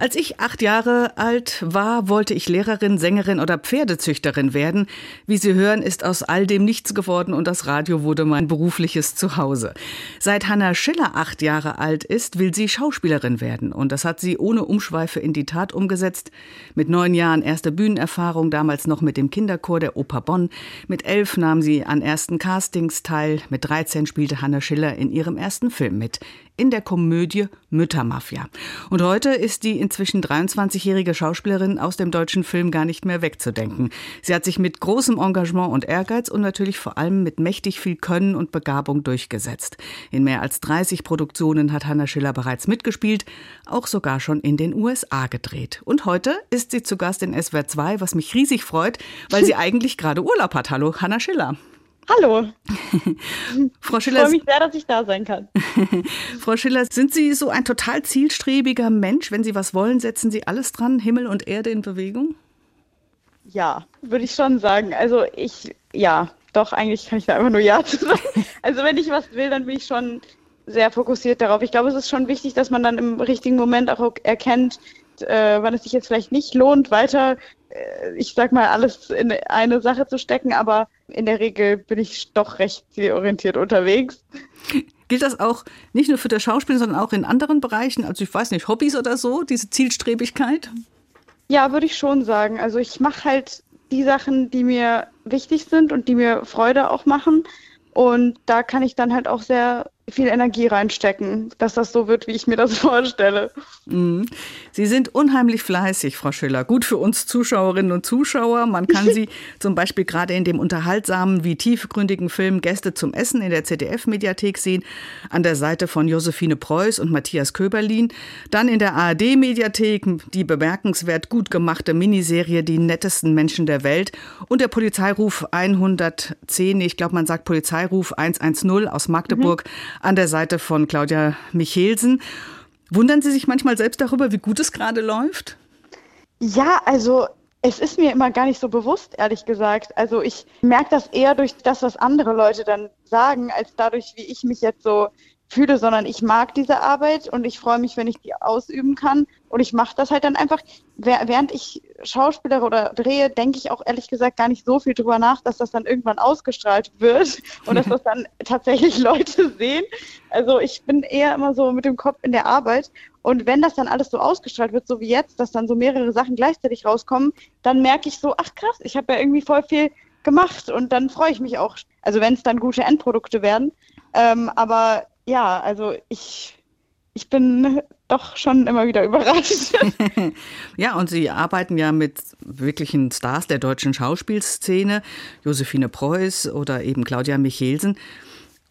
Als ich acht Jahre alt war, wollte ich Lehrerin, Sängerin oder Pferdezüchterin werden. Wie Sie hören, ist aus all dem nichts geworden und das Radio wurde mein berufliches Zuhause. Seit Hannah Schiller acht Jahre alt ist, will sie Schauspielerin werden. Und das hat sie ohne Umschweife in die Tat umgesetzt. Mit neun Jahren erste Bühnenerfahrung, damals noch mit dem Kinderchor der Oper Bonn. Mit elf nahm sie an ersten Castings teil. Mit 13 spielte Hannah Schiller in ihrem ersten Film mit in der Komödie Müttermafia. Und heute ist die inzwischen 23-jährige Schauspielerin aus dem deutschen Film gar nicht mehr wegzudenken. Sie hat sich mit großem Engagement und Ehrgeiz und natürlich vor allem mit mächtig viel Können und Begabung durchgesetzt. In mehr als 30 Produktionen hat Hannah Schiller bereits mitgespielt, auch sogar schon in den USA gedreht. Und heute ist sie zu Gast in SWR 2, was mich riesig freut, weil sie eigentlich gerade Urlaub hat. Hallo, Hannah Schiller. Hallo. Frau Schiller. Ich freue mich sehr, dass ich da sein kann. Frau Schiller, sind Sie so ein total zielstrebiger Mensch? Wenn Sie was wollen, setzen Sie alles dran, Himmel und Erde in Bewegung? Ja, würde ich schon sagen. Also ich, ja, doch, eigentlich kann ich da einfach nur Ja zu sagen. Also wenn ich was will, dann bin ich schon sehr fokussiert darauf. Ich glaube, es ist schon wichtig, dass man dann im richtigen Moment auch erkennt, äh, wann es sich jetzt vielleicht nicht lohnt, weiter, ich sag mal, alles in eine Sache zu stecken, aber in der Regel bin ich doch recht zielorientiert unterwegs. Gilt das auch nicht nur für das Schauspiel, sondern auch in anderen Bereichen? Also ich weiß nicht, Hobbys oder so, diese Zielstrebigkeit? Ja, würde ich schon sagen. Also ich mache halt die Sachen, die mir wichtig sind und die mir Freude auch machen. Und da kann ich dann halt auch sehr viel Energie reinstecken, dass das so wird, wie ich mir das vorstelle. Mhm. Sie sind unheimlich fleißig, Frau Schiller. Gut für uns Zuschauerinnen und Zuschauer. Man kann Sie zum Beispiel gerade in dem unterhaltsamen wie tiefgründigen Film Gäste zum Essen in der ZDF-Mediathek sehen, an der Seite von Josephine Preuß und Matthias Köberlin. Dann in der ARD-Mediathek die bemerkenswert gut gemachte Miniserie Die nettesten Menschen der Welt und der Polizeiruf 110, ich glaube, man sagt Polizeiruf 110 aus Magdeburg. Mhm an der Seite von Claudia Michelsen. Wundern Sie sich manchmal selbst darüber, wie gut es gerade läuft? Ja, also es ist mir immer gar nicht so bewusst, ehrlich gesagt. Also ich merke das eher durch das, was andere Leute dann sagen, als dadurch, wie ich mich jetzt so fühle, sondern ich mag diese Arbeit und ich freue mich, wenn ich die ausüben kann. Und ich mache das halt dann einfach, während ich Schauspieler oder drehe, denke ich auch ehrlich gesagt gar nicht so viel drüber nach, dass das dann irgendwann ausgestrahlt wird und dass das dann tatsächlich Leute sehen. Also ich bin eher immer so mit dem Kopf in der Arbeit. Und wenn das dann alles so ausgestrahlt wird, so wie jetzt, dass dann so mehrere Sachen gleichzeitig rauskommen, dann merke ich so, ach krass, ich habe ja irgendwie voll viel gemacht und dann freue ich mich auch. Also wenn es dann gute Endprodukte werden. Ähm, aber ja, also ich, ich bin doch schon immer wieder überrascht. ja, und Sie arbeiten ja mit wirklichen Stars der deutschen Schauspielszene, Josephine Preuß oder eben Claudia Michelsen.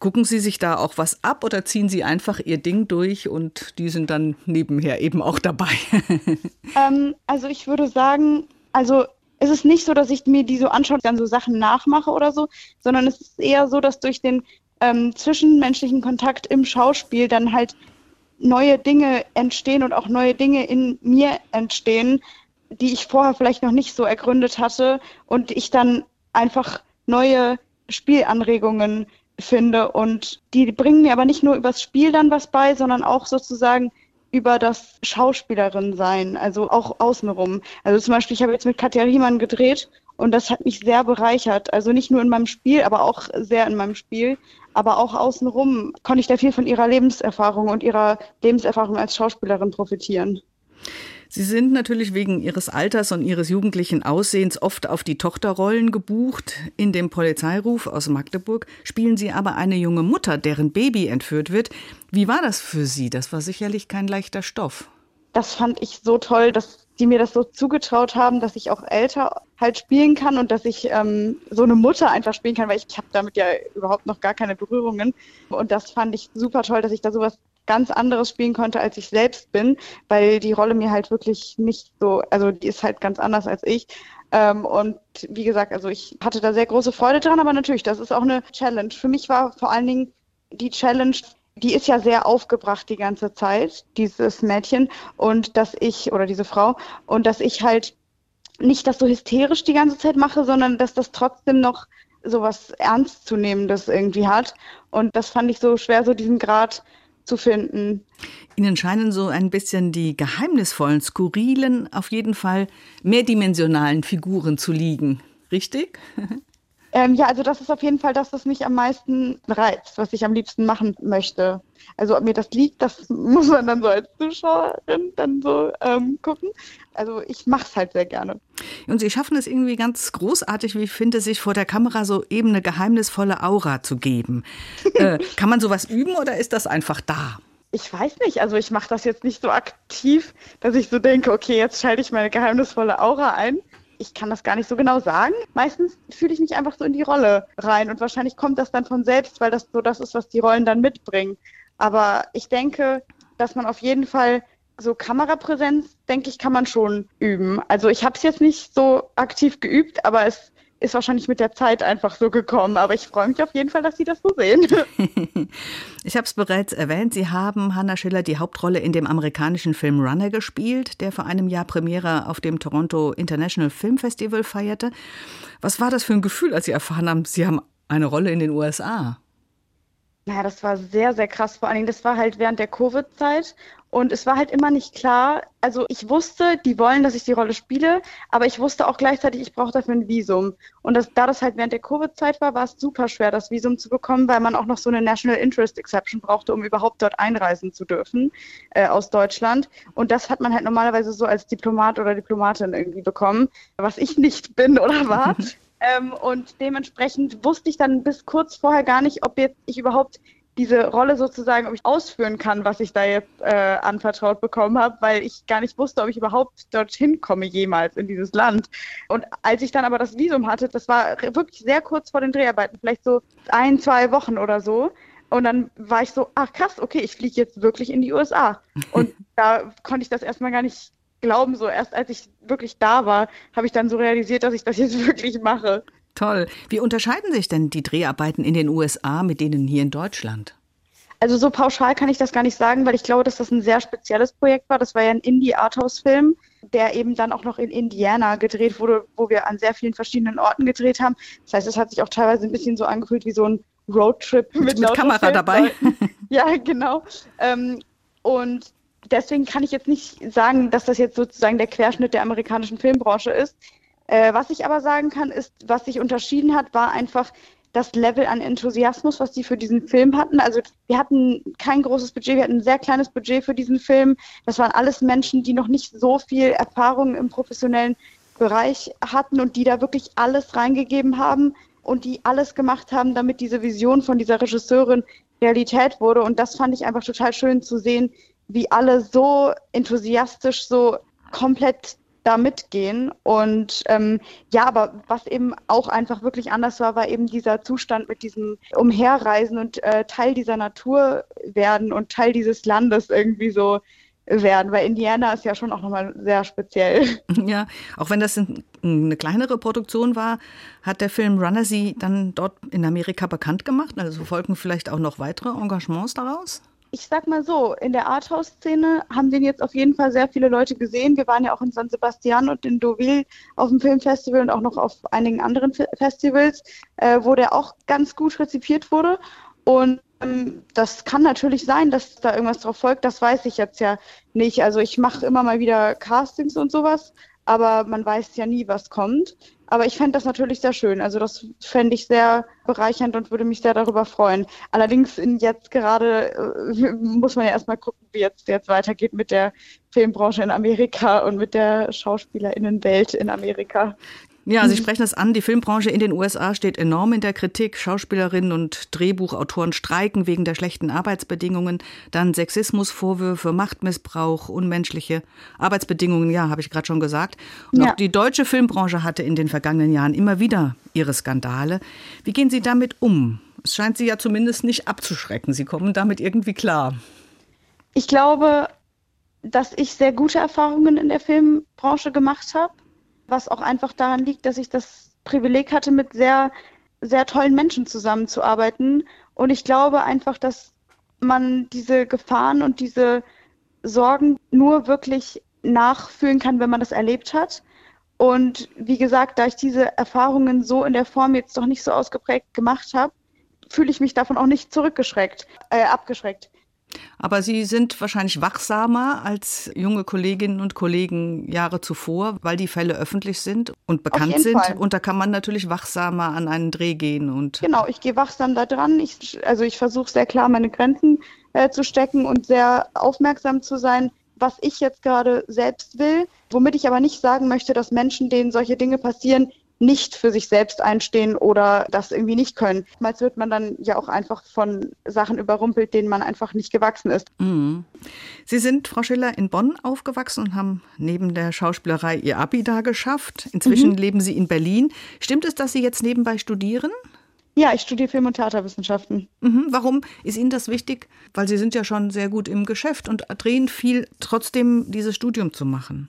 Gucken Sie sich da auch was ab oder ziehen Sie einfach Ihr Ding durch und die sind dann nebenher eben auch dabei? ähm, also ich würde sagen, also es ist nicht so, dass ich mir die so anschaue und dann so Sachen nachmache oder so, sondern es ist eher so, dass durch den ähm, zwischenmenschlichen Kontakt im Schauspiel dann halt neue Dinge entstehen und auch neue Dinge in mir entstehen, die ich vorher vielleicht noch nicht so ergründet hatte und ich dann einfach neue Spielanregungen finde und die bringen mir aber nicht nur übers Spiel dann was bei, sondern auch sozusagen über das Schauspielerin sein, also auch außenrum. Also zum Beispiel, ich habe jetzt mit Katja Riemann gedreht und das hat mich sehr bereichert. Also nicht nur in meinem Spiel, aber auch sehr in meinem Spiel. Aber auch außenrum konnte ich da viel von ihrer Lebenserfahrung und ihrer Lebenserfahrung als Schauspielerin profitieren. Sie sind natürlich wegen Ihres Alters und Ihres jugendlichen Aussehens oft auf die Tochterrollen gebucht. In dem Polizeiruf aus Magdeburg spielen Sie aber eine junge Mutter, deren Baby entführt wird. Wie war das für Sie? Das war sicherlich kein leichter Stoff. Das fand ich so toll, dass die mir das so zugetraut haben, dass ich auch älter halt spielen kann und dass ich ähm, so eine Mutter einfach spielen kann, weil ich, habe damit ja überhaupt noch gar keine Berührungen. Und das fand ich super toll, dass ich da sowas ganz anderes spielen konnte, als ich selbst bin, weil die Rolle mir halt wirklich nicht so, also die ist halt ganz anders als ich. Ähm, und wie gesagt, also ich hatte da sehr große Freude dran, aber natürlich, das ist auch eine Challenge. Für mich war vor allen Dingen die Challenge, die ist ja sehr aufgebracht die ganze Zeit, dieses Mädchen, und dass ich, oder diese Frau, und dass ich halt nicht das so hysterisch die ganze Zeit mache, sondern dass das trotzdem noch so was Ernstzunehmendes irgendwie hat. Und das fand ich so schwer, so diesen Grad zu finden. Ihnen scheinen so ein bisschen die geheimnisvollen, skurrilen, auf jeden Fall mehrdimensionalen Figuren zu liegen. Richtig? Ähm, ja, also das ist auf jeden Fall das, was mich am meisten reizt, was ich am liebsten machen möchte. Also ob mir das liegt, das muss man dann so als Zuschauerin dann so ähm, gucken. Also ich mache es halt sehr gerne. Und Sie schaffen es irgendwie ganz großartig, wie ich finde, sich vor der Kamera so eben eine geheimnisvolle Aura zu geben. äh, kann man sowas üben oder ist das einfach da? Ich weiß nicht, also ich mache das jetzt nicht so aktiv, dass ich so denke, okay, jetzt schalte ich meine geheimnisvolle Aura ein ich kann das gar nicht so genau sagen. Meistens fühle ich mich einfach so in die Rolle rein und wahrscheinlich kommt das dann von selbst, weil das so das ist, was die Rollen dann mitbringen. Aber ich denke, dass man auf jeden Fall so Kamerapräsenz, denke ich, kann man schon üben. Also ich habe es jetzt nicht so aktiv geübt, aber es ist wahrscheinlich mit der Zeit einfach so gekommen. Aber ich freue mich auf jeden Fall, dass Sie das so sehen. ich habe es bereits erwähnt. Sie haben Hannah Schiller die Hauptrolle in dem amerikanischen Film Runner gespielt, der vor einem Jahr Premiere auf dem Toronto International Film Festival feierte. Was war das für ein Gefühl, als Sie erfahren haben, Sie haben eine Rolle in den USA? Naja, das war sehr, sehr krass. Vor allen Dingen, das war halt während der Covid-Zeit. Und es war halt immer nicht klar. Also ich wusste, die wollen, dass ich die Rolle spiele, aber ich wusste auch gleichzeitig, ich brauche dafür ein Visum. Und das, da das halt während der Covid-Zeit war, war es super schwer, das Visum zu bekommen, weil man auch noch so eine National Interest Exception brauchte, um überhaupt dort einreisen zu dürfen äh, aus Deutschland. Und das hat man halt normalerweise so als Diplomat oder Diplomatin irgendwie bekommen, was ich nicht bin oder war. Ähm, und dementsprechend wusste ich dann bis kurz vorher gar nicht, ob jetzt ich überhaupt diese Rolle sozusagen, ob ich ausführen kann, was ich da jetzt äh, anvertraut bekommen habe, weil ich gar nicht wusste, ob ich überhaupt dorthin komme jemals in dieses Land. Und als ich dann aber das Visum hatte, das war wirklich sehr kurz vor den Dreharbeiten, vielleicht so ein, zwei Wochen oder so. Und dann war ich so, ach krass, okay, ich fliege jetzt wirklich in die USA. Und da konnte ich das erstmal gar nicht glauben. So erst als ich wirklich da war, habe ich dann so realisiert, dass ich das jetzt wirklich mache. Toll. Wie unterscheiden sich denn die Dreharbeiten in den USA mit denen hier in Deutschland? Also so pauschal kann ich das gar nicht sagen, weil ich glaube, dass das ein sehr spezielles Projekt war. Das war ja ein Indie-Arthouse-Film, der eben dann auch noch in Indiana gedreht wurde, wo wir an sehr vielen verschiedenen Orten gedreht haben. Das heißt, es hat sich auch teilweise ein bisschen so angefühlt wie so ein Roadtrip mit, mit Kamera dabei. ja, genau. Ähm, und deswegen kann ich jetzt nicht sagen, dass das jetzt sozusagen der Querschnitt der amerikanischen Filmbranche ist. Äh, was ich aber sagen kann, ist, was sich unterschieden hat, war einfach das Level an Enthusiasmus, was die für diesen Film hatten. Also wir hatten kein großes Budget, wir hatten ein sehr kleines Budget für diesen Film. Das waren alles Menschen, die noch nicht so viel Erfahrung im professionellen Bereich hatten und die da wirklich alles reingegeben haben und die alles gemacht haben, damit diese Vision von dieser Regisseurin Realität wurde. Und das fand ich einfach total schön zu sehen, wie alle so enthusiastisch, so komplett da mitgehen. Und ähm, ja, aber was eben auch einfach wirklich anders war, war eben dieser Zustand mit diesem Umherreisen und äh, Teil dieser Natur werden und Teil dieses Landes irgendwie so werden, weil Indiana ist ja schon auch nochmal sehr speziell. Ja, auch wenn das eine kleinere Produktion war, hat der Film Runner sie dann dort in Amerika bekannt gemacht. Also folgen vielleicht auch noch weitere Engagements daraus? Ich sag mal so, in der Arthouse-Szene haben den jetzt auf jeden Fall sehr viele Leute gesehen. Wir waren ja auch in San Sebastian und in Deauville auf dem Filmfestival und auch noch auf einigen anderen Festivals, äh, wo der auch ganz gut rezipiert wurde. Und ähm, das kann natürlich sein, dass da irgendwas drauf folgt. Das weiß ich jetzt ja nicht. Also ich mache immer mal wieder Castings und sowas, aber man weiß ja nie, was kommt. Aber ich fände das natürlich sehr schön. Also das fände ich sehr bereichernd und würde mich sehr darüber freuen. Allerdings in jetzt gerade äh, muss man ja erstmal gucken, wie jetzt, jetzt weitergeht mit der Filmbranche in Amerika und mit der Schauspielerinnenwelt in Amerika. Ja, Sie sprechen das an. Die Filmbranche in den USA steht enorm in der Kritik. Schauspielerinnen und Drehbuchautoren streiken wegen der schlechten Arbeitsbedingungen. Dann Sexismusvorwürfe, Machtmissbrauch, unmenschliche Arbeitsbedingungen. Ja, habe ich gerade schon gesagt. Und ja. auch die deutsche Filmbranche hatte in den vergangenen Jahren immer wieder ihre Skandale. Wie gehen Sie damit um? Es scheint Sie ja zumindest nicht abzuschrecken. Sie kommen damit irgendwie klar. Ich glaube, dass ich sehr gute Erfahrungen in der Filmbranche gemacht habe was auch einfach daran liegt, dass ich das Privileg hatte, mit sehr, sehr tollen Menschen zusammenzuarbeiten. Und ich glaube einfach, dass man diese Gefahren und diese Sorgen nur wirklich nachfühlen kann, wenn man das erlebt hat. Und wie gesagt, da ich diese Erfahrungen so in der Form jetzt doch nicht so ausgeprägt gemacht habe, fühle ich mich davon auch nicht zurückgeschreckt, äh, abgeschreckt. Aber Sie sind wahrscheinlich wachsamer als junge Kolleginnen und Kollegen Jahre zuvor, weil die Fälle öffentlich sind und bekannt sind. Fall. Und da kann man natürlich wachsamer an einen Dreh gehen. Und genau, ich gehe wachsam da dran. Ich, also ich versuche sehr klar meine Grenzen äh, zu stecken und sehr aufmerksam zu sein, was ich jetzt gerade selbst will. Womit ich aber nicht sagen möchte, dass Menschen, denen solche Dinge passieren, nicht für sich selbst einstehen oder das irgendwie nicht können. Meist wird man dann ja auch einfach von Sachen überrumpelt, denen man einfach nicht gewachsen ist. Mhm. Sie sind, Frau Schiller, in Bonn aufgewachsen und haben neben der Schauspielerei Ihr Abi da geschafft. Inzwischen mhm. leben Sie in Berlin. Stimmt es, dass Sie jetzt nebenbei studieren? Ja, ich studiere Film- und Theaterwissenschaften. Mhm. Warum ist Ihnen das wichtig? Weil Sie sind ja schon sehr gut im Geschäft und drehen viel, trotzdem dieses Studium zu machen.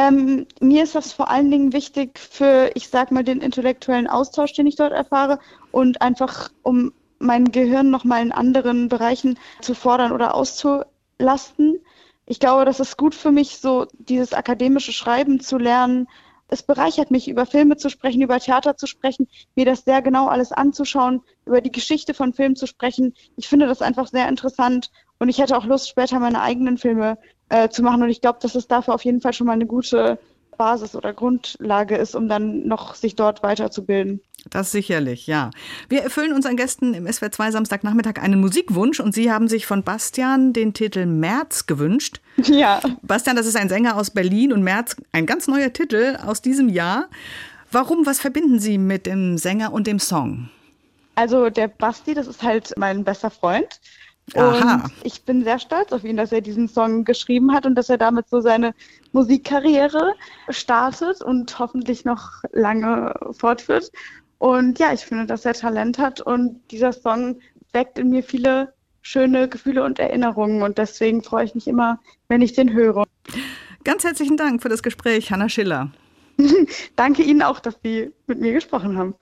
Ähm, mir ist das vor allen Dingen wichtig für, ich sag mal, den intellektuellen Austausch, den ich dort erfahre und einfach, um mein Gehirn nochmal in anderen Bereichen zu fordern oder auszulasten. Ich glaube, das ist gut für mich, so dieses akademische Schreiben zu lernen. Es bereichert mich, über Filme zu sprechen, über Theater zu sprechen, mir das sehr genau alles anzuschauen, über die Geschichte von Filmen zu sprechen. Ich finde das einfach sehr interessant und ich hätte auch Lust, später meine eigenen Filme äh, zu machen. Und ich glaube, dass es dafür auf jeden Fall schon mal eine gute Basis oder Grundlage ist, um dann noch sich dort weiterzubilden. Das sicherlich, ja. Wir erfüllen unseren Gästen im SWR2 Samstagnachmittag einen Musikwunsch und Sie haben sich von Bastian den Titel März gewünscht. Ja. Bastian, das ist ein Sänger aus Berlin und März, ein ganz neuer Titel aus diesem Jahr. Warum, was verbinden Sie mit dem Sänger und dem Song? Also der Basti, das ist halt mein bester Freund. Aha. Und ich bin sehr stolz auf ihn, dass er diesen Song geschrieben hat und dass er damit so seine Musikkarriere startet und hoffentlich noch lange fortführt. Und ja, ich finde, dass er Talent hat und dieser Song weckt in mir viele schöne Gefühle und Erinnerungen und deswegen freue ich mich immer, wenn ich den höre. Ganz herzlichen Dank für das Gespräch, Hanna Schiller. Danke Ihnen auch, dass Sie mit mir gesprochen haben.